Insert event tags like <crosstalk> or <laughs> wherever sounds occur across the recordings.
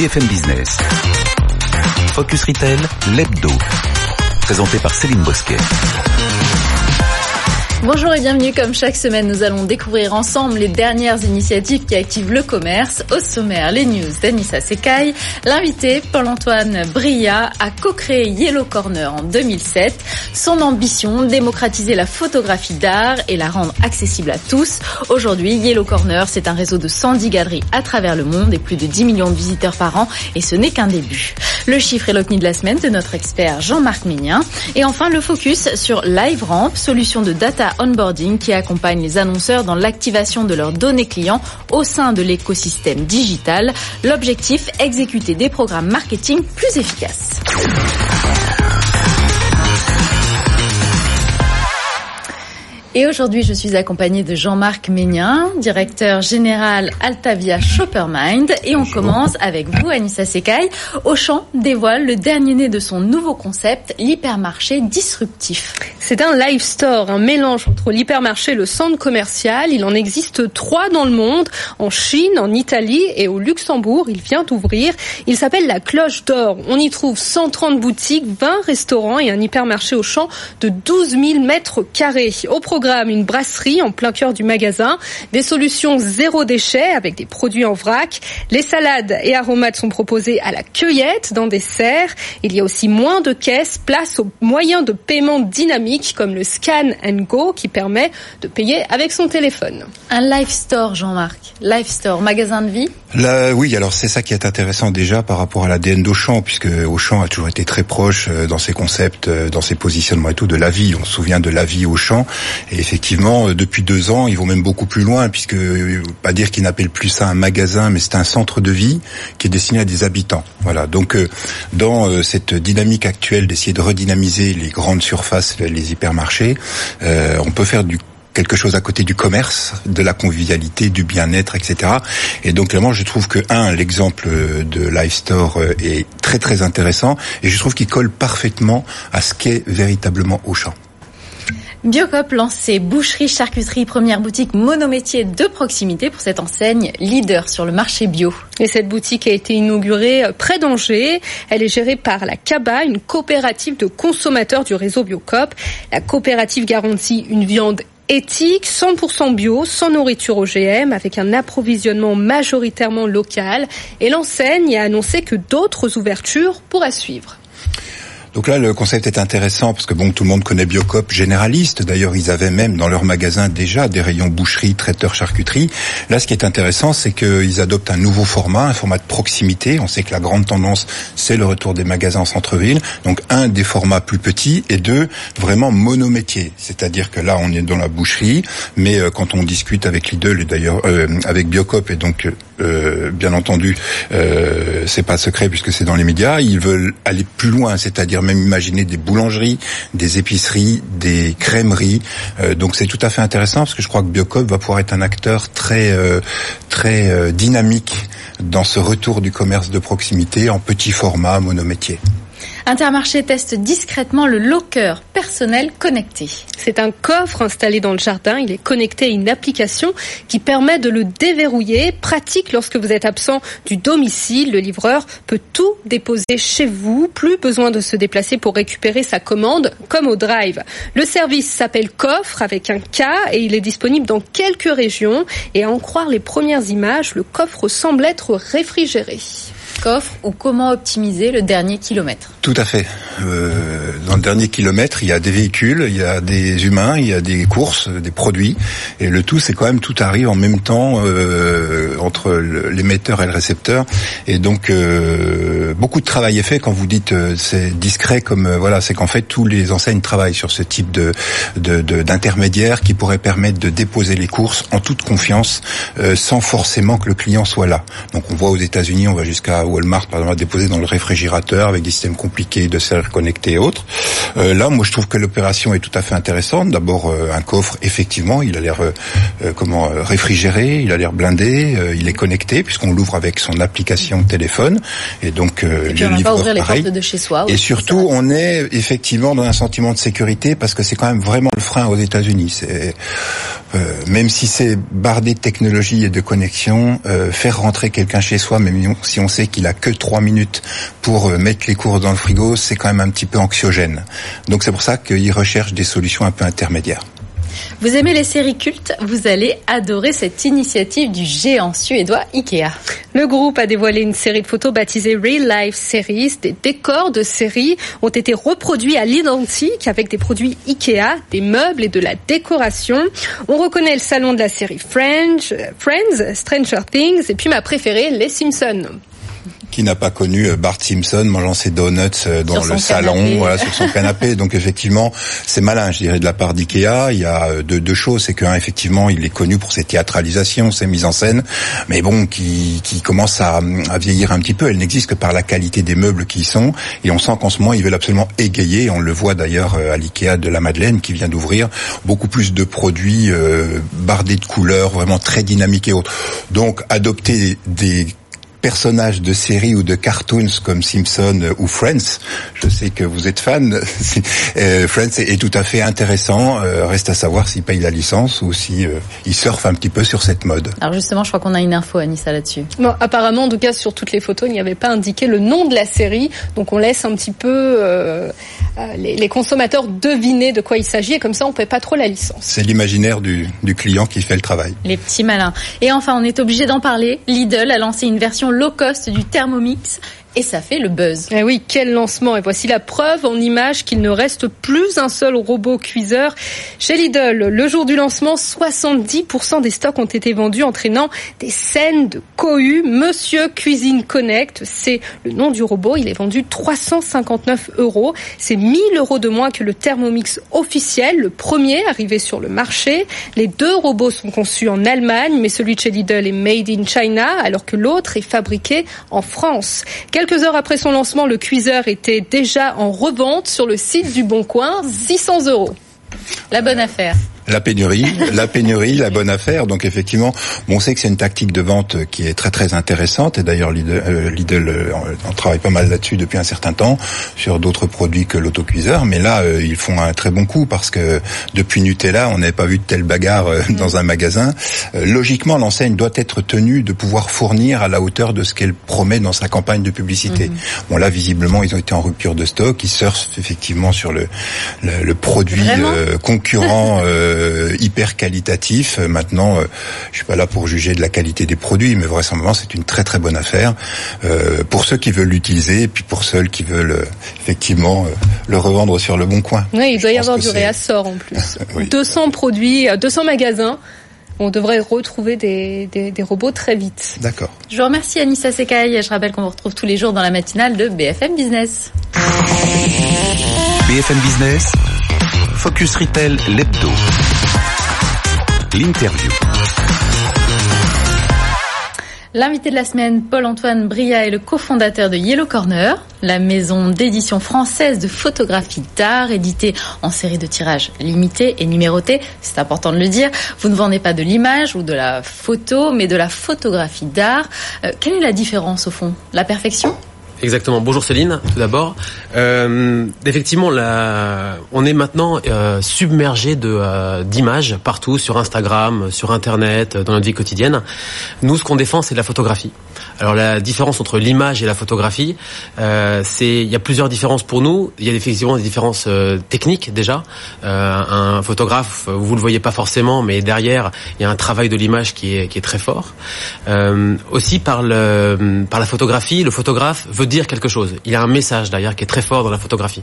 BFM Business. Focus Retail, l'hebdo. Présenté par Céline Bosquet. Bonjour et bienvenue. Comme chaque semaine, nous allons découvrir ensemble les dernières initiatives qui activent le commerce. Au sommaire, les news d'Anissa Sekai. L'invité, Paul-Antoine Bria, a co-créé Yellow Corner en 2007. Son ambition, démocratiser la photographie d'art et la rendre accessible à tous. Aujourd'hui, Yellow Corner, c'est un réseau de 110 galeries à travers le monde et plus de 10 millions de visiteurs par an. Et ce n'est qu'un début. Le chiffre et l'OCNI de la semaine de notre expert Jean-Marc Ménien. Et enfin, le focus sur LiveRamp, solution de data onboarding qui accompagne les annonceurs dans l'activation de leurs données clients au sein de l'écosystème digital. L'objectif, exécuter des programmes marketing plus efficaces. Et aujourd'hui, je suis accompagnée de Jean-Marc Ménien, directeur général Altavia Shoppermind. Et on commence avec vous, Anissa Sekai. Auchan dévoile le dernier né de son nouveau concept, l'hypermarché disruptif. C'est un live store, un mélange entre l'hypermarché et le centre commercial. Il en existe trois dans le monde, en Chine, en Italie et au Luxembourg. Il vient d'ouvrir. Il s'appelle la Cloche d'Or. On y trouve 130 boutiques, 20 restaurants et un hypermarché Auchan de 12 000 mètres carrés. Au programme, une brasserie en plein cœur du magasin, des solutions zéro déchet avec des produits en vrac. Les salades et aromates sont proposés à la cueillette dans des serres. Il y a aussi moins de caisses, place aux moyens de paiement dynamiques comme le Scan and Go qui permet de payer avec son téléphone. Un live store, Jean-Marc. Live store, magasin de vie Là, oui, alors c'est ça qui est intéressant déjà par rapport à l'ADN d'Auchan, puisque Auchan a toujours été très proche euh, dans ses concepts, euh, dans ses positionnements et tout de la vie. On se souvient de la vie Auchan. Et effectivement, euh, depuis deux ans, ils vont même beaucoup plus loin, puisque pas dire qu'ils n'appellent plus ça un magasin, mais c'est un centre de vie qui est destiné à des habitants. Voilà. Donc, dans cette dynamique actuelle d'essayer de redynamiser les grandes surfaces, les hypermarchés, on peut faire du quelque chose à côté du commerce, de la convivialité, du bien-être, etc. Et donc clairement, je trouve que un, l'exemple de Live Store euh, est très très intéressant, et je trouve qu'il colle parfaitement à ce qu'est véritablement Auchan. Biocop lance ses boucheries, charcuteries, première boutique monométier de proximité pour cette enseigne leader sur le marché bio. Et cette boutique a été inaugurée près d'Angers. Elle est gérée par la CABA, une coopérative de consommateurs du réseau Biocop. La coopérative garantit une viande éthique, 100% bio, sans nourriture OGM, avec un approvisionnement majoritairement local. Et l'enseigne a annoncé que d'autres ouvertures pourraient suivre. Donc là, le concept est intéressant parce que bon, tout le monde connaît Biocop généraliste. D'ailleurs, ils avaient même dans leur magasin déjà des rayons boucherie, traiteur, charcuterie. Là, ce qui est intéressant, c'est qu'ils adoptent un nouveau format, un format de proximité. On sait que la grande tendance, c'est le retour des magasins en centre-ville. Donc, un, des formats plus petits et deux, vraiment monométier. C'est-à-dire que là, on est dans la boucherie, mais euh, quand on discute avec Lidl et d'ailleurs euh, avec Biocop et donc euh, bien entendu, euh, c'est pas secret puisque c'est dans les médias, ils veulent aller plus loin, c'est-à-dire même imaginer des boulangeries, des épiceries, des crèmeries. Euh, donc c'est tout à fait intéressant parce que je crois que Biocop va pouvoir être un acteur très euh, très dynamique dans ce retour du commerce de proximité en petit format monométier. Intermarché teste discrètement le locker personnel connecté. C'est un coffre installé dans le jardin. Il est connecté à une application qui permet de le déverrouiller. Pratique lorsque vous êtes absent du domicile. Le livreur peut tout déposer chez vous. Plus besoin de se déplacer pour récupérer sa commande comme au drive. Le service s'appelle Coffre avec un K et il est disponible dans quelques régions. Et à en croire les premières images, le coffre semble être réfrigéré. Ou comment optimiser le dernier kilomètre Tout à fait. Euh, dans le dernier kilomètre, il y a des véhicules, il y a des humains, il y a des courses, des produits, et le tout, c'est quand même tout arrive en même temps euh, entre l'émetteur et le récepteur, et donc euh, beaucoup de travail est fait. Quand vous dites euh, c'est discret, comme euh, voilà, c'est qu'en fait tous les enseignes travaillent sur ce type de d'intermédiaire de, qui pourrait permettre de déposer les courses en toute confiance, euh, sans forcément que le client soit là. Donc on voit aux États-Unis, on va jusqu'à Walmart par exemple, à déposer dans le réfrigérateur avec des systèmes compliqué de serre connectée et autres. Euh, là, moi, je trouve que l'opération est tout à fait intéressante. D'abord, euh, un coffre, effectivement, il a l'air euh, comment réfrigéré, il a l'air blindé, il est connecté puisqu'on l'ouvre avec son application téléphone et donc et puis on va ouvrir les portes de chez soi. Et surtout, on est effectivement dans un sentiment de sécurité parce que c'est quand même vraiment le frein aux États-Unis. C'est même si c'est bardé de technologie et de connexion, faire rentrer quelqu'un chez soi, même si on sait qu'il a que trois minutes pour mettre les courses dans le frigo, c'est quand même un petit peu anxiogène. Donc c'est pour ça qu'ils recherchent des solutions un peu intermédiaires. Vous aimez les séries cultes? Vous allez adorer cette initiative du géant suédois Ikea. Le groupe a dévoilé une série de photos baptisée Real Life Series. Des décors de séries ont été reproduits à l'identique avec des produits Ikea, des meubles et de la décoration. On reconnaît le salon de la série Friends, Friends Stranger Things et puis ma préférée, Les Simpsons qui n'a pas connu euh, Bart Simpson mangeant ses donuts euh, dans le salon, voilà, sur son canapé. <laughs> Donc effectivement, c'est malin, je dirais, de la part d'Ikea. Il y a euh, deux, deux choses, c'est qu'un, effectivement, il est connu pour ses théâtralisations, ses mises en scène, mais bon, qui, qui commence à, à vieillir un petit peu. Elle n'existe que par la qualité des meubles qui y sont, et on sent qu'en ce moment, ils veulent absolument égayer. On le voit d'ailleurs à l'Ikea de la Madeleine, qui vient d'ouvrir beaucoup plus de produits bardés de couleurs, vraiment très dynamiques et autres. Donc, adopter des personnages de séries ou de cartoons comme Simpson ou Friends. Je sais que vous êtes fan. <laughs> Euh, Friends est, tout à fait intéressant. Euh, reste à savoir s'il paye la licence ou si euh, il surfe un petit peu sur cette mode. Alors justement, je crois qu'on a une info, Anissa, là-dessus. Bon, apparemment, en tout cas, sur toutes les photos, il n'y avait pas indiqué le nom de la série. Donc on laisse un petit peu euh, les, les, consommateurs deviner de quoi il s'agit et comme ça, on ne paie pas trop la licence. C'est l'imaginaire du, du client qui fait le travail. Les petits malins. Et enfin, on est obligé d'en parler. Lidl a lancé une version low cost du Thermomix et ça fait le buzz. Eh oui, quel lancement Et voici la preuve en image qu'il ne reste plus un seul robot cuiseur chez Lidl. Le jour du lancement, 70% des stocks ont été vendus, entraînant des scènes de cohue. Monsieur Cuisine Connect, c'est le nom du robot. Il est vendu 359 euros. C'est 1000 euros de moins que le Thermomix officiel, le premier arrivé sur le marché. Les deux robots sont conçus en Allemagne, mais celui de chez Lidl est made in China, alors que l'autre est fabriqué en France. Quelques heures après son lancement, le cuiseur était déjà en revente sur le site du Bon Coin, 600 euros. La bonne affaire. La pénurie, <laughs> la pénurie, la bonne affaire. Donc effectivement, on sait que c'est une tactique de vente qui est très très intéressante. Et d'ailleurs, Lidl, euh, Lidl euh, on travaille pas mal là-dessus depuis un certain temps sur d'autres produits que l'autocuiseur. Mais là, euh, ils font un très bon coup parce que depuis Nutella, on n'avait pas vu de telle bagarre mm. dans un magasin. logiquement, l'enseigne doit être tenue de pouvoir fournir à la hauteur de ce qu'elle promet dans sa campagne de publicité. Mm. Bon là, visiblement, ils ont été en rupture de stock. Ils surfent effectivement sur le le, le produit concurrent. Euh, hyper qualitatif. Maintenant, euh, je suis pas là pour juger de la qualité des produits, mais vraisemblablement c'est une très très bonne affaire euh, pour ceux qui veulent l'utiliser et puis pour ceux qui veulent effectivement le revendre sur le bon coin. Oui, il doit y avoir du réassort en plus. <laughs> 200 produits, 200 magasins on devrait retrouver des, des, robots très vite. D'accord. Je vous remercie Anissa Sekai. Je rappelle qu'on vous retrouve tous les jours dans la matinale de BFM Business. BFM Business, Focus Retail, l'hebdo. L'interview. L'invité de la semaine, Paul-Antoine Bria, est le cofondateur de Yellow Corner, la maison d'édition française de photographie d'art, éditée en série de tirages limités et numérotés. C'est important de le dire. Vous ne vendez pas de l'image ou de la photo, mais de la photographie d'art. Euh, quelle est la différence au fond? La perfection? Exactement. Bonjour Céline, tout d'abord. Euh, effectivement, la, on est maintenant euh, submergé de euh, d'images partout sur Instagram, sur Internet, dans notre vie quotidienne. Nous, ce qu'on défend, c'est la photographie. Alors la différence entre l'image et la photographie, euh, c'est il y a plusieurs différences pour nous. Il y a effectivement des différences euh, techniques déjà. Euh, un photographe, vous le voyez pas forcément, mais derrière il y a un travail de l'image qui est qui est très fort. aussi par le par la photographie, le photographe veut dire quelque chose. Il y a un message derrière qui est très fort dans la photographie.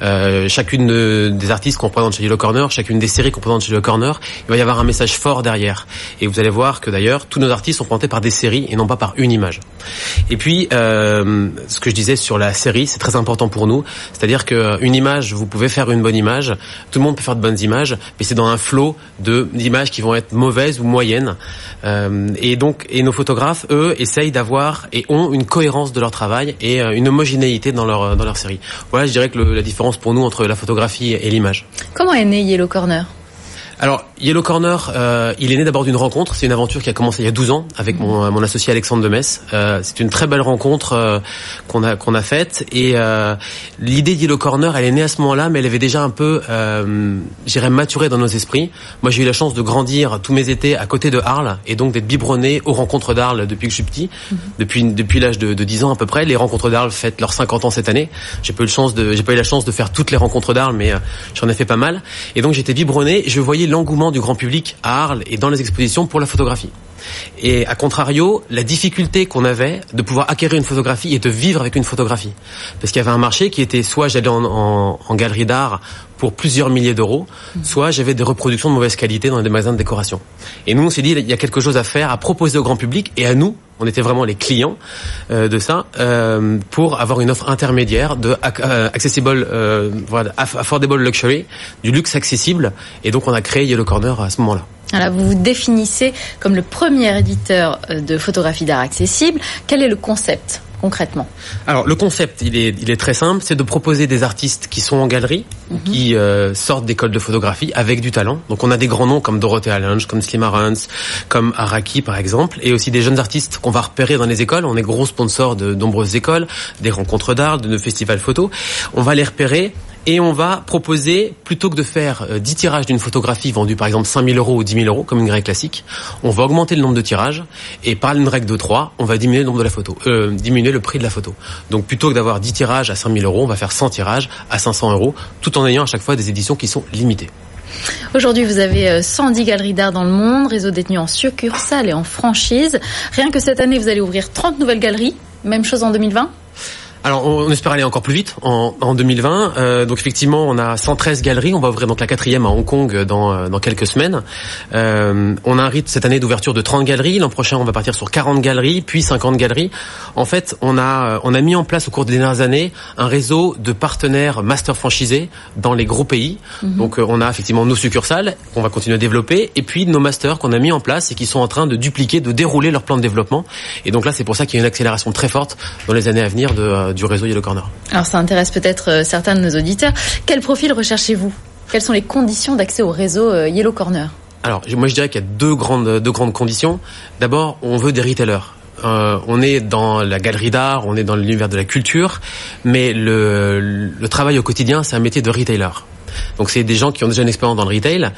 Euh, chacune des artistes qu'on présente chez Yellow Corner, chacune des séries qu'on présente chez Yellow Corner, il va y avoir un message fort derrière. Et vous allez voir que d'ailleurs, tous nos artistes sont présentés par des séries et non pas par une image. Et puis, euh, ce que je disais sur la série, c'est très important pour nous. C'est-à-dire qu'une image, vous pouvez faire une bonne image, tout le monde peut faire de bonnes images, mais c'est dans un flot d'images qui vont être mauvaises ou moyennes. Euh, et donc, et nos photographes, eux, essayent d'avoir et ont une cohérence de leur travail et euh, une homogénéité dans leur dans leur série. Voilà, je dirais que la différence pour nous entre la photographie et l'image. Comment est né Yellow Corner? Alors, Yellow Corner, euh, il est né d'abord d'une rencontre. C'est une aventure qui a commencé il y a 12 ans avec mon, mon associé Alexandre de Euh, c'est une très belle rencontre euh, qu'on a qu'on a faite. Et euh, l'idée de Yellow Corner, elle est née à ce moment-là, mais elle avait déjà un peu, euh, j'irais, maturé dans nos esprits. Moi, j'ai eu la chance de grandir tous mes étés à côté de Arles et donc d'être biberonné aux rencontres d'Arles depuis que je suis petit, mhm. depuis depuis l'âge de, de 10 ans à peu près. Les rencontres d'Arles fêtent leurs 50 ans cette année. J'ai pas eu chance de, j'ai pas eu la chance de faire toutes les rencontres d'Arles, mais euh, j'en ai fait pas mal. Et donc j'étais biberonné. Je voyais l'engouement du grand public à Arles et dans les expositions pour la photographie. Et à contrario, la difficulté qu'on avait de pouvoir acquérir une photographie et de vivre avec une photographie. Parce qu'il y avait un marché qui était soit j'allais en, en, en galerie d'art pour plusieurs milliers d'euros, mmh. soit j'avais des reproductions de mauvaise qualité dans des magasins de décoration. Et nous, on s'est dit, il y a quelque chose à faire, à proposer au grand public et à nous, on était vraiment les clients euh, de ça, euh, pour avoir une offre intermédiaire de euh, accessible, euh, voilà, affordable luxury, du luxe accessible. Et donc, on a créé Yellow Corner à ce moment-là. Alors, vous vous définissez comme le premier éditeur euh, de photographie d'art accessible. Quel est le concept concrètement? Alors le concept, il est, il est très simple, c'est de proposer des artistes qui sont en galerie, mm -hmm. qui euh, sortent d'écoles de photographie avec du talent. Donc on a des grands noms comme Dorothea Lange, comme Slim Arons, comme Araki par exemple, et aussi des jeunes artistes qu'on va repérer dans les écoles. On est gros sponsors de nombreuses écoles, des rencontres d'art, de nos festivals photos. On va les repérer et on va proposer, plutôt que de faire 10 euh, tirages d'une photographie vendue par exemple 5000 euros ou 10 000 euros, comme une grille classique, on va augmenter le nombre de tirages, et par une règle de 3, on va diminuer le nombre de la photo, euh, diminuer le prix de la photo. Donc plutôt que d'avoir 10 tirages à 5000 euros, on va faire 100 tirages à 500 euros, tout en ayant à chaque fois des éditions qui sont limitées. Aujourd'hui, vous avez 110 euh, galeries d'art dans le monde, réseau détenu en succursale et en franchise. Rien que cette année, vous allez ouvrir 30 nouvelles galeries. Même chose en 2020 alors, on espère aller encore plus vite en, en 2020. Euh, donc, effectivement, on a 113 galeries. On va ouvrir donc la quatrième à Hong Kong dans, euh, dans quelques semaines. Euh, on a un rythme cette année d'ouverture de 30 galeries. L'an prochain, on va partir sur 40 galeries, puis 50 galeries. En fait, on a, on a mis en place au cours des dernières années un réseau de partenaires master franchisés dans les gros pays. Mm -hmm. Donc, euh, on a effectivement nos succursales qu'on va continuer à développer, et puis nos masters qu'on a mis en place et qui sont en train de dupliquer, de dérouler leur plan de développement. Et donc là, c'est pour ça qu'il y a une accélération très forte dans les années à venir de euh, du réseau Yellow Corner. Alors ça intéresse peut-être euh, certains de nos auditeurs. Quel profil recherchez-vous? Quelles sont les conditions d'accès au réseau euh, Yellow Corner? Alors, moi je dirais qu'il y a deux grandes, deux grandes conditions. D'abord, on veut des retailers. Euh, on est dans la galerie d'art, on est dans l'univers de la culture, mais le, le travail au quotidien, c'est un métier de retailer. Donc c'est des gens qui ont déjà une expérience dans le retail.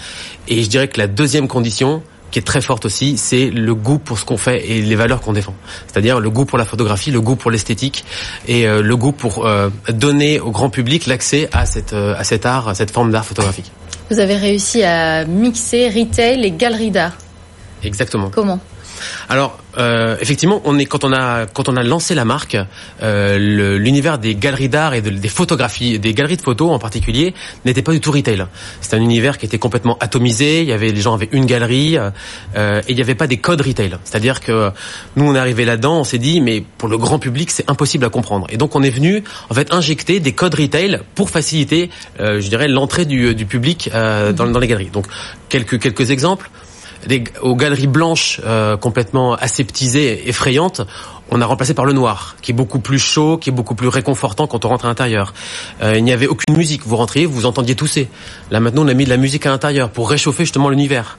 Et je dirais que la deuxième condition, qui est très forte aussi, c'est le goût pour ce qu'on fait et les valeurs qu'on défend. C'est-à-dire le goût pour la photographie, le goût pour l'esthétique et euh, le goût pour euh, donner au grand public l'accès à, cette, euh, à cet art, à cette forme d'art photographique. Vous avez réussi à mixer retail et galerie d'art. Exactement. Comment? Alors euh, effectivement, on est quand on a quand on a lancé la marque, euh, l'univers des galeries d'art et de, des photographies, des galeries de photos en particulier, n'était pas du tout retail. C'est un univers qui était complètement atomisé. Il y avait les gens avaient une galerie euh, et il n'y avait pas des codes retail. C'est-à-dire que nous on est arrivé là-dedans, on s'est dit mais pour le grand public c'est impossible à comprendre. Et donc on est venu en fait injecter des codes retail pour faciliter, euh, je dirais, l'entrée du, du public euh, dans, dans les galeries. Donc quelques quelques exemples aux galeries blanches euh, complètement aseptisées, effrayantes, on a remplacé par le noir, qui est beaucoup plus chaud, qui est beaucoup plus réconfortant quand on rentre à l'intérieur. Euh, il n'y avait aucune musique. Vous rentriez, vous entendiez tousser. Là maintenant, on a mis de la musique à l'intérieur pour réchauffer justement l'univers.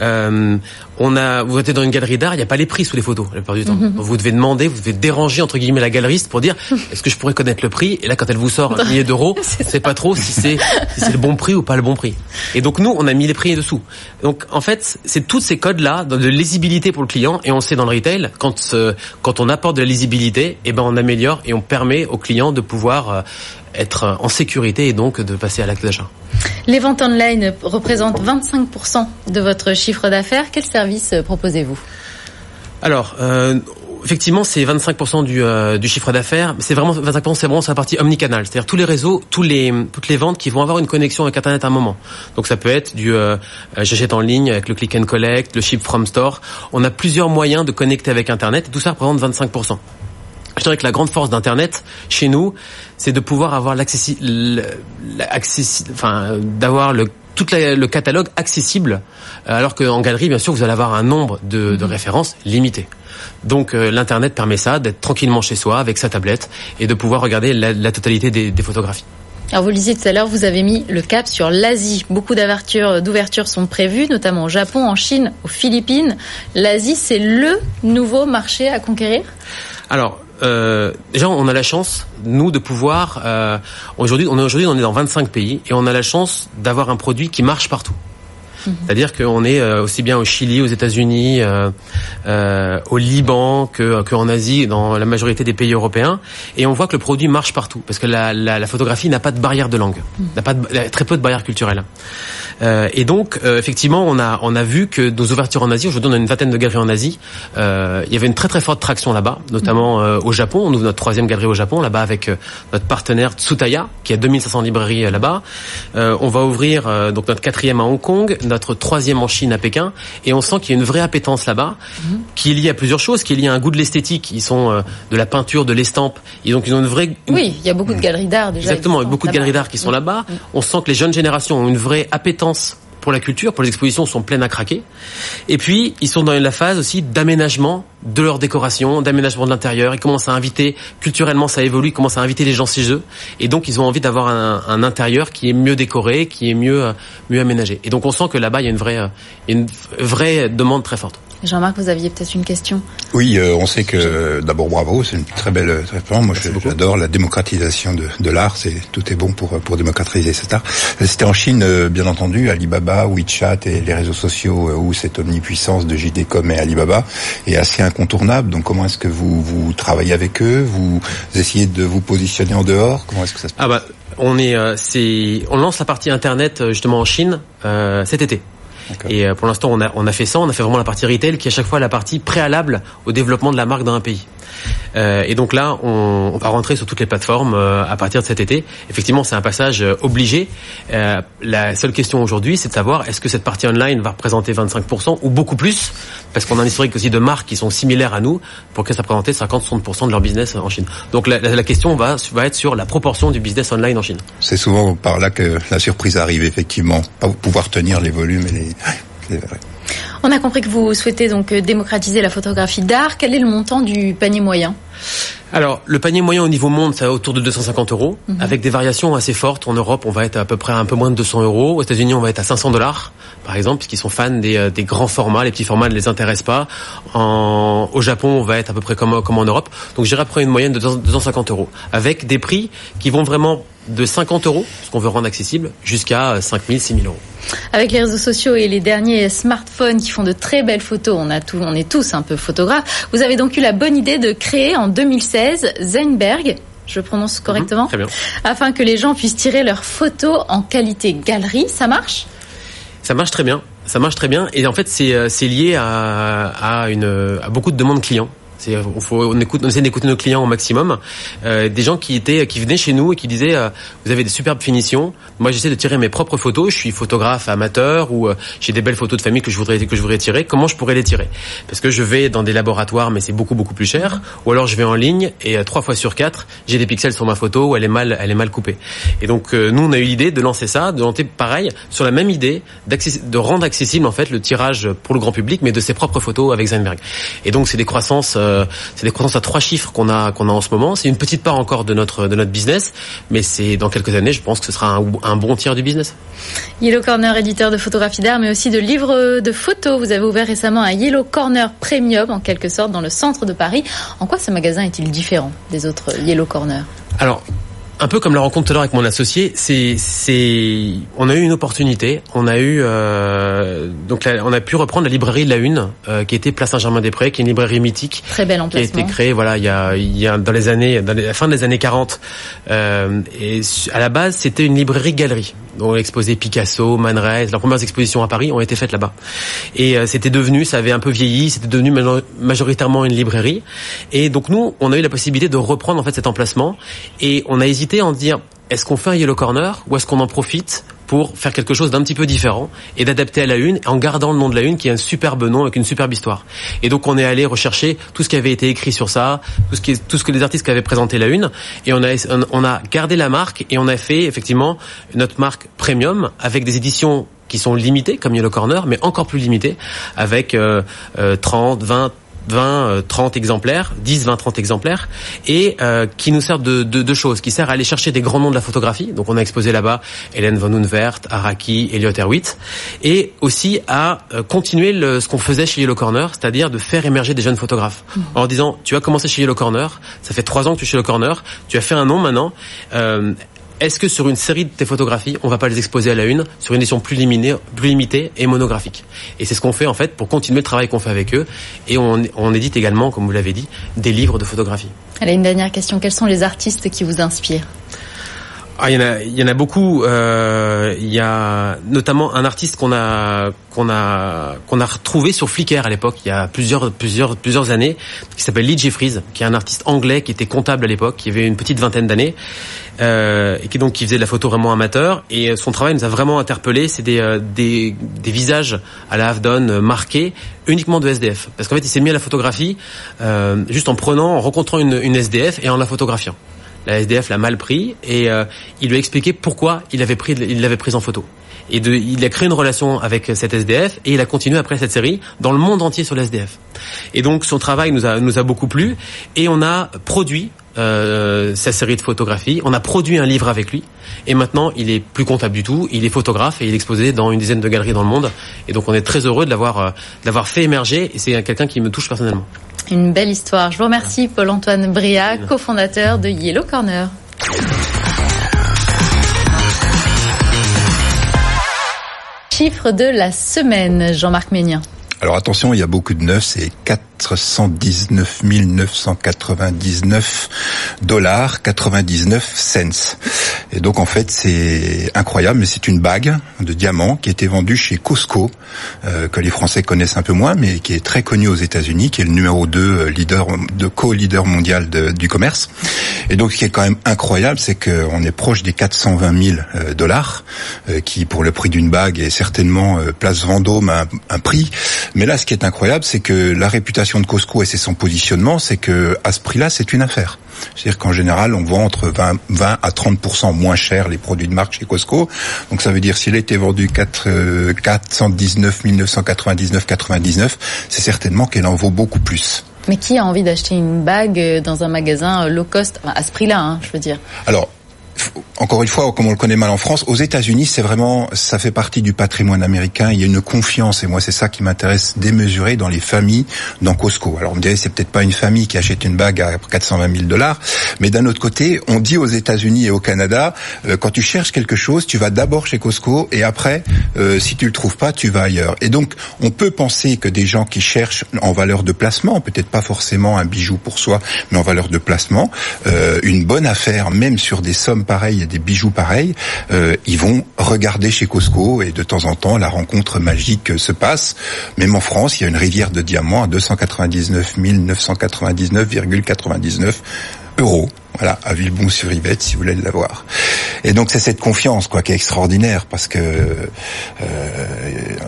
Euh, on a, vous êtes dans une galerie d'art, il n'y a pas les prix sous les photos la plupart du temps. Mm -hmm. Vous devez demander, vous devez déranger entre guillemets la galeriste pour dire <laughs> est-ce que je pourrais connaître le prix? Et là, quand elle vous sort un millier d'euros, <laughs> c'est pas trop si c'est si c'est le bon prix ou pas le bon prix. Et donc nous, on a mis les prix dessous. Donc en fait, c'est tous ces codes là de lisibilité pour le client et on sait dans le retail quand euh, quand on apporte de la lisibilité, et eh ben on améliore et on permet aux clients de pouvoir euh, être en sécurité et donc de passer à l'acte d'achat. Les ventes online représentent 25% de votre chiffre d'affaires. Quel service proposez-vous? Alors, euh, effectivement, c'est 25% du, euh, du chiffre d'affaires. C'est vraiment 25%, c'est vraiment sur la partie omnicanal, c'est-à-dire tous les réseaux, les toutes les ventes qui vont avoir une connexion avec Internet à un moment. Donc ça peut être du euh, euh, j'achète en ligne avec le click and collect, le ship from store. On a plusieurs moyens de connecter avec Internet. Et tout ça représente 25%. Je dirais que la grande force d'Internet chez nous, c'est de pouvoir avoir l'accessi, enfin d'avoir le tout le catalogue accessible, alors qu'en galerie, bien sûr, vous allez avoir un nombre de, de références limité. Donc euh, l'internet permet ça, d'être tranquillement chez soi avec sa tablette et de pouvoir regarder la, la totalité des, des photographies. Alors vous le disiez tout à l'heure, vous avez mis le cap sur l'Asie. Beaucoup d'ouvertures sont prévues, notamment au Japon, en Chine, aux Philippines. L'Asie, c'est le nouveau marché à conquérir? Alors, euh, déjà, on a la chance, nous, de pouvoir. Euh, aujourd'hui, on est aujourd'hui, on est dans 25 pays et on a la chance d'avoir un produit qui marche partout. Mhm. C'est-à-dire qu'on est euh, aussi bien au Chili, aux États-Unis, euh, euh, au Liban que qu'en Asie, dans la majorité des pays européens, et on voit que le produit marche partout parce que la, la, la photographie n'a pas de barrière de langue, mhm. n'a pas de, très peu de barrières culturelles. Euh, et donc, effectivement, on a on a vu que nos ouvertures en Asie, aujourd'hui, on a une vingtaine de galeries en Asie. Il y avait une très très forte traction là-bas, notamment mhm. au Japon. On ouvre notre troisième galerie au Japon, là-bas avec notre partenaire Tsutaya, qui a 2500 librairies là-bas. on va ouvrir donc notre quatrième à Hong Kong notre troisième en Chine à Pékin, et on sent qu'il y a une vraie appétence là-bas, mhm. qui est liée à plusieurs choses, qui est liée à un goût de l'esthétique. Ils sont euh, de la peinture, de l'estampe, et donc ils ont une vraie. Oui, il y a beaucoup de galeries d'art déjà. Exactement, il y a beaucoup de galeries d'art qui sont là-bas. On sent que les jeunes générations ont une vraie appétence pour la culture, pour les expositions sont pleines à craquer. Et puis, ils sont dans la phase aussi d'aménagement de leur décoration, d'aménagement de l'intérieur. Ils commencent à inviter, culturellement ça évolue, ils commencent à inviter les gens chez eux. Et donc, ils ont envie d'avoir un, un, intérieur qui est mieux décoré, qui est mieux, mieux aménagé. Et donc, on sent que là-bas, il y a une vraie, une vraie demande très forte. Jean-Marc, vous aviez peut-être une question? Oui, euh, on sait que d'abord bravo, c'est une très belle réponse. Moi, j'adore la démocratisation de, de l'art. C'est tout est bon pour pour démocratiser cet art. C'était en Chine, euh, bien entendu, Alibaba, WeChat et les réseaux sociaux euh, où cette omnipuissance de JD.com et Alibaba est assez incontournable. Donc, comment est-ce que vous vous travaillez avec eux? Vous essayez de vous positionner en dehors? Comment est-ce que ça se passe? Ah bah, on est, c'est, on lance la partie internet justement en Chine euh, cet été. Et euh, pour l'instant, on a, on a fait ça, on a fait vraiment la partie retail qui est à chaque fois la partie préalable au développement de la marque dans un pays. Euh, et donc là, on, va rentrer sur toutes les plateformes euh, à partir de cet été. Effectivement, c'est un passage euh, obligé. La seule question aujourd'hui, c'est de savoir est-ce que cette partie online va représenter 25% ou beaucoup plus, parce qu'on a un historique aussi de marques qui sont similaires à nous, pour que ça représente 50-60% de leur business en Chine. Donc la, question va, va être sur la proportion du business online en Chine. C'est souvent par là que la surprise arrive, effectivement, pas pouvoir tenir les volumes et les... On a compris que vous souhaitez donc euh, démocratiser la photographie d'art. Quel est le montant du panier moyen? Alors, le panier moyen au niveau monde, c'est autour de 250 euros, mm -hmm. avec des variations assez fortes. En Europe, on va être à peu près un peu moins de 200 euros. Aux États-Unis, on va être à 500 dollars, par exemple, puisqu'ils sont fans des, euh, des, grands formats. Les petits formats ne les intéressent pas. En, au Japon, on va être à peu près comme, comme en Europe. Donc, j'irai après une moyenne de 250 euros, avec des prix qui vont vraiment de 50 euros, ce qu'on veut rendre accessible, jusqu'à 5 000, 6 000 euros. Avec les réseaux sociaux et les derniers smartphones qui font de très belles photos, on, a tout, on est tous un peu photographes, vous avez donc eu la bonne idée de créer en 2016 Zeinberg, je prononce correctement, mmh, afin que les gens puissent tirer leurs photos en qualité galerie. Ça marche? Ça marche très bien. Ça marche très bien et en fait c'est lié à, à, une, à beaucoup de demandes clients. C'est, on, faut, on, écoute, on essaie d'écouter nos clients au maximum. Euh, des gens qui étaient, qui venaient chez nous et qui disaient, euh, vous avez des superbes finitions. Moi, j'essaie de tirer mes propres photos. Je suis photographe amateur ou euh, j'ai des belles photos de famille que je voudrais que je voudrais tirer. Comment je pourrais les tirer? Parce que je vais dans des laboratoires, mais c'est beaucoup beaucoup plus cher. Ou alors je vais en ligne et euh, trois fois sur quatre, j'ai des pixels sur ma photo où elle est mal, elle est mal coupée. Et donc euh, nous, on a eu l'idée de lancer ça, de lancer pareil sur la même idée de rendre accessible en fait le tirage pour le grand public, mais de ses propres photos avec Zeinberg. Et donc c'est des croissances euh, c'est des croissances à trois chiffres qu'on a qu'on a en ce moment. C'est une petite part encore de notre de notre business, mais c'est dans quelques années, je pense que ce sera un, un bon tiers du business. Yellow Corner, éditeur de photographie d'art, mais aussi de livres de photos. Vous avez ouvert récemment un Yellow Corner Premium, en quelque sorte, dans le centre de Paris. En quoi ce magasin est-il différent des autres Yellow Corner Alors, un peu comme la rencontre tout à l'heure avec mon associé, c'est c'est on a eu une opportunité, on a eu euh, donc la, on a pu reprendre la librairie de la Une euh, qui était Place Saint-Germain-des-Prés, qui est une librairie mythique, très belle qui a été créée voilà il y a il y a dans les années dans les, la fin des années 40 euh, et à la base c'était une librairie galerie. On a exposé Picasso, Man Ray, leurs premières expositions à Paris ont été faites là-bas. Et euh, c'était devenu, ça avait un peu vieilli, c'était devenu majoritairement une librairie. Et donc nous, on a eu la possibilité de reprendre en fait cet emplacement et on a hésité en dire est-ce qu'on fait un Yellow Corner ou est-ce qu'on en profite pour faire quelque chose d'un petit peu différent et d'adapter à la une en gardant le nom de la une qui est un superbe nom avec une superbe histoire. Et donc on est allé rechercher tout ce qui avait été écrit sur ça, tout ce qui tout ce que les artistes qui avaient présenté la une et on a on a gardé la marque et on a fait effectivement notre marque premium avec des éditions qui sont limitées comme Yellow Corner mais encore plus limitées avec euh, 30, 20 20, 30 exemplaires, 10, 20, 30 exemplaires, et euh, qui nous sert de deux choses, qui sert à aller chercher des grands noms de la photographie. Donc on a exposé là-bas Hélène von Unvert, Araki, Elliot Erwitt, et aussi à euh, continuer le, ce qu'on faisait chez Yellow Corner, c'est-à-dire de faire émerger des jeunes photographes. Mmh. En disant, tu as commencé chez Yellow Corner, ça fait trois ans que tu es chez Yellow Corner, tu as fait un nom maintenant. Euh, est-ce que sur une série de tes photographies, on va pas les exposer à la une sur une édition plus limitée, plus limitée et monographique? Et c'est ce qu'on fait en fait pour continuer le travail qu'on fait avec eux. Et on, édite également, comme vous l'avez dit, des livres de photographie. Allez, une dernière question. Quels sont les artistes qui vous inspirent? Ah, il y en a, il y en a beaucoup. Euh, il y a notamment un artiste qu'on a qu'on a qu'on a retrouvé sur Flickr à l'époque, il y a plusieurs plusieurs plusieurs années, qui s'appelle Lee Jeffries, qui est un artiste anglais qui était comptable à l'époque, qui avait une petite vingtaine d'années, euh, et qui donc qui faisait de la photo vraiment amateur. Et son travail nous a vraiment interpellé. C'est des, euh, des des visages à la Havdon euh, marqués uniquement de SDF, parce qu'en fait il s'est mis à la photographie euh, juste en prenant, en rencontrant une, une SDF et en la photographiant la SDF l'a mal pris et euh, il lui a expliqué pourquoi il avait pris, il l'avait prise en photo. Et de, il a créé une relation avec cette SDF et il a continué après cette série dans le monde entier sur la SDF. Et donc son travail nous a, nous a beaucoup plu et on a produit euh, sa série de photographies. On a produit un livre avec lui et maintenant il est plus comptable du tout. Il est photographe et il est exposé dans une dizaine de galeries dans le monde. Et donc on est très heureux de l'avoir, euh, d'avoir fait émerger. Et c'est quelqu'un qui me touche personnellement. Une belle histoire. Je vous remercie Paul-Antoine Bria, cofondateur de Yellow Corner. Chiffre de la semaine, Jean-Marc Ménien. Alors attention, il y a beaucoup de neufs, c'est 419 999 dollars 99 cents. Et donc en fait c'est incroyable, mais c'est une bague de diamant qui a été vendue chez Costco, euh, que les Français connaissent un peu moins, mais qui est très connu aux États-Unis, qui est le numéro 2 euh, leader de co-leader mondial du commerce. Et donc ce qui est quand même incroyable, c'est qu'on est proche des 420 000 euh, dollars, qui pour le prix d'une bague est certainement place Vendôme un, un prix mais là, ce qui est incroyable, c'est que la réputation de Costco et c'est son positionnement, c'est que à ce prix-là, c'est une affaire. C'est-à-dire qu'en général, on vend entre 20, 20 à 30 moins cher les produits de marque chez Costco. Donc ça veut dire s'il a été vendu 4, 419 999 99, c'est certainement qu'elle en vaut beaucoup plus. Mais qui a envie d'acheter une bague dans un magasin low cost? À ce prix-là, hein, je veux dire Alors, encore une fois, comme on le connaît mal en France, aux États-Unis, c'est vraiment, ça fait partie du patrimoine américain. Il y a une confiance, et moi, c'est ça qui m'intéresse démesuré dans les familles, dans Costco. Alors, on me dirait, c'est peut-être pas une famille qui achète une bague à 420 000 dollars, mais d'un autre côté, on dit aux États-Unis et au Canada, euh, quand tu cherches quelque chose, tu vas d'abord chez Costco, et après, euh, si tu le trouves pas, tu vas ailleurs. Et donc, on peut penser que des gens qui cherchent en valeur de placement, peut-être pas forcément un bijou pour soi, mais en valeur de placement, euh, une bonne affaire, même sur des sommes pareil, des bijoux pareils, euh, ils vont regarder chez Costco et de temps en temps la rencontre magique se passe. Même en France, il y a une rivière de diamants à 299 999,99 euros. Voilà, à Villebon-sur-Yvette, si vous voulez l'avoir. Et donc c'est cette confiance, quoi, qui est extraordinaire, parce que euh,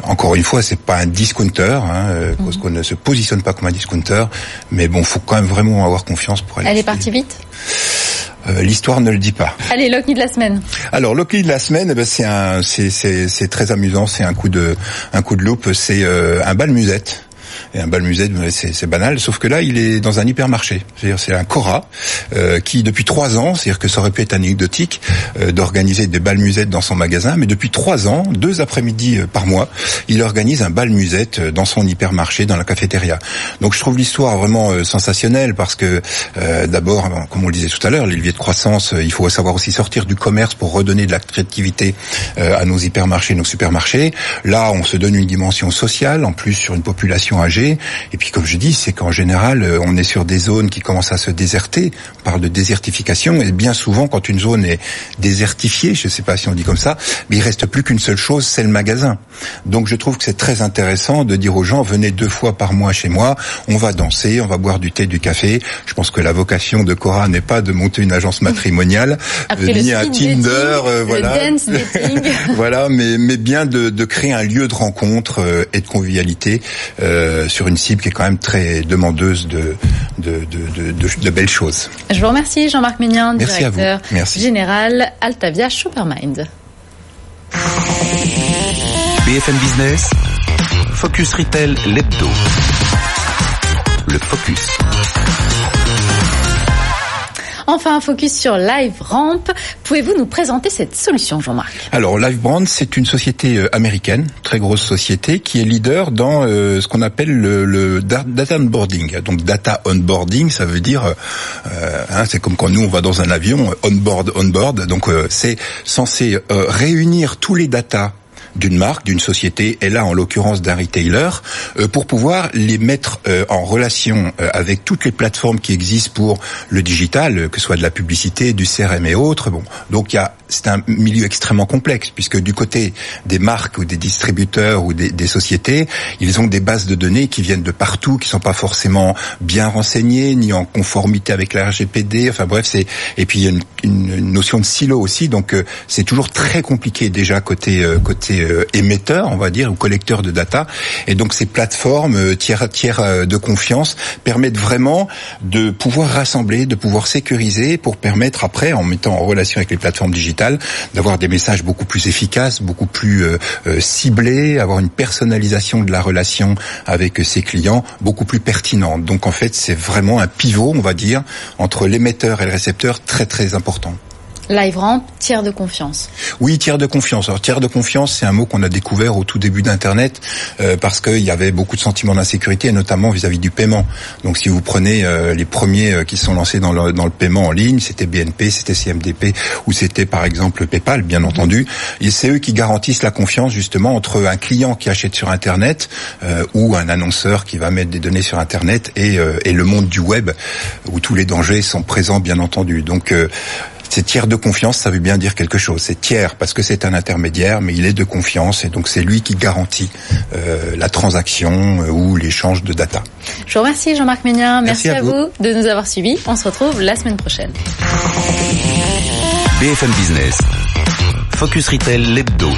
encore une fois, c'est pas un discounter. Hein, euh, mhm. Costco ne se positionne pas comme un discounter, mais bon, faut quand même vraiment avoir confiance pour aller. Elle est partie vite? Euh, l'histoire ne le dit pas. Allez, Loki de la semaine. Alors Loki de la semaine, eh ben, c'est très amusant. C'est un coup de, un coup de loupe. C'est euh, un bal musette un bal musette, c'est banal, sauf que là, il est dans un hypermarché. C'est-à-dire, c'est un Cora euh, qui, depuis trois ans, c'est-à-dire que ça aurait pu être anecdotique euh, d'organiser des bal musettes dans son magasin, mais depuis trois ans, deux après-midi euh, par mois, il organise un bal musette euh, dans son hypermarché, dans la cafétéria. Donc, je trouve l'histoire vraiment euh, sensationnelle parce que, d'abord, comme on le disait tout à l'heure, les leviers de croissance, il faut savoir aussi sortir du commerce pour redonner de la créativité à nos hypermarchés, nos supermarchés. Là, on se donne une dimension sociale, en plus sur une population âgée Et puis comme je dis, c'est qu'en général, euh, on est sur des zones qui commencent à se déserter. On parle de désertification. Et bien souvent, quand une zone est désertifiée, je ne sais pas si on dit comme ça, mais il reste plus qu'une seule chose, c'est le magasin. Donc je trouve que c'est très intéressant de dire aux gens, venez deux fois par mois chez moi, on va danser, on va boire du thé, du café. Je pense que la vocation de Cora n'est pas de monter une agence matrimoniale, <laughs> ni un Tinder, voilà. <laughs> voilà, mais, mais bien de, de, créer un lieu de rencontre euh, et de convivialité euh, sur une cible qui est quand même très demandeuse de, de, de, de belles choses. Je vous remercie Jean-Marc Mignon, directeur Merci. général Altavia Shoppermind. BFM Business, Focus Retail, l'hebdo. Le focus. Enfin, un focus sur LiveRamp. Pouvez-vous nous présenter cette solution, Jean-Marc? Alors, LiveBrand, c'est une société euh, américaine, très grosse société, qui est leader dans euh, ce qu'on appelle le, data onboarding. Donc, data onboarding, ça veut dire, euh, hein, c'est comme quand nous on va dans un avion, onboard, onboard. Donc, c'est censé réunir tous les data d'une marque, d'une société, et là en l'occurrence d'un retailer, euh, pour pouvoir les mettre euh, en relation euh, avec toutes les plateformes qui existent pour le digital, que ce soit de la publicité, du CRM et autres. Bon, c'est un milieu extrêmement complexe puisque du côté des marques ou des distributeurs ou des, sociétés, ils ont des bases de données qui viennent de partout, qui sont pas forcément bien renseignées ni en conformité avec la RGPD. Enfin bref, c'est et puis il y a une, notion de silo aussi, donc c'est toujours très compliqué déjà côté côté euh, émetteurs, on va dire, ou collecteurs de data. Et donc ces plateformes euh, tiers, tiers euh, de confiance permettent vraiment de pouvoir rassembler, de pouvoir sécuriser pour permettre après, en mettant en relation avec les plateformes digitales, d'avoir des messages beaucoup plus efficaces, beaucoup plus ciblés, avoir une personnalisation de la relation avec ses clients beaucoup plus pertinente. Donc en fait, c'est vraiment un pivot, on va dire, entre l'émetteur et le récepteur très très important. LiveRamp, tiers de confiance. Oui, tiers de confiance. Alors tiers de confiance, c'est un mot qu'on a découvert au tout début d'Internet euh, parce qu'il y avait beaucoup de sentiments d'insécurité, notamment vis-à-vis du paiement. Donc si vous prenez euh, les premiers euh, qui sont lancés dans le, paiement en ligne, c'était BNP, c'était CMDP ou c'était par exemple PayPal, bien entendu. Et c'est eux qui garantissent la confiance justement entre un client qui achète sur Internet ou un annonceur qui va mettre des données sur Internet et, et le monde du web où tous les dangers sont présents, bien entendu. Donc c'est tiers de confiance, ça veut bien dire quelque chose. C'est tiers parce que c'est un intermédiaire, mais il est de confiance et donc c'est lui qui garantit euh, la transaction euh, ou l'échange de data. Je vous remercie Jean-Marc Ménien. Merci, à, vous. de nous avoir suivis. On se retrouve la semaine prochaine. BFM Business. Focus Retail, l'hebdo.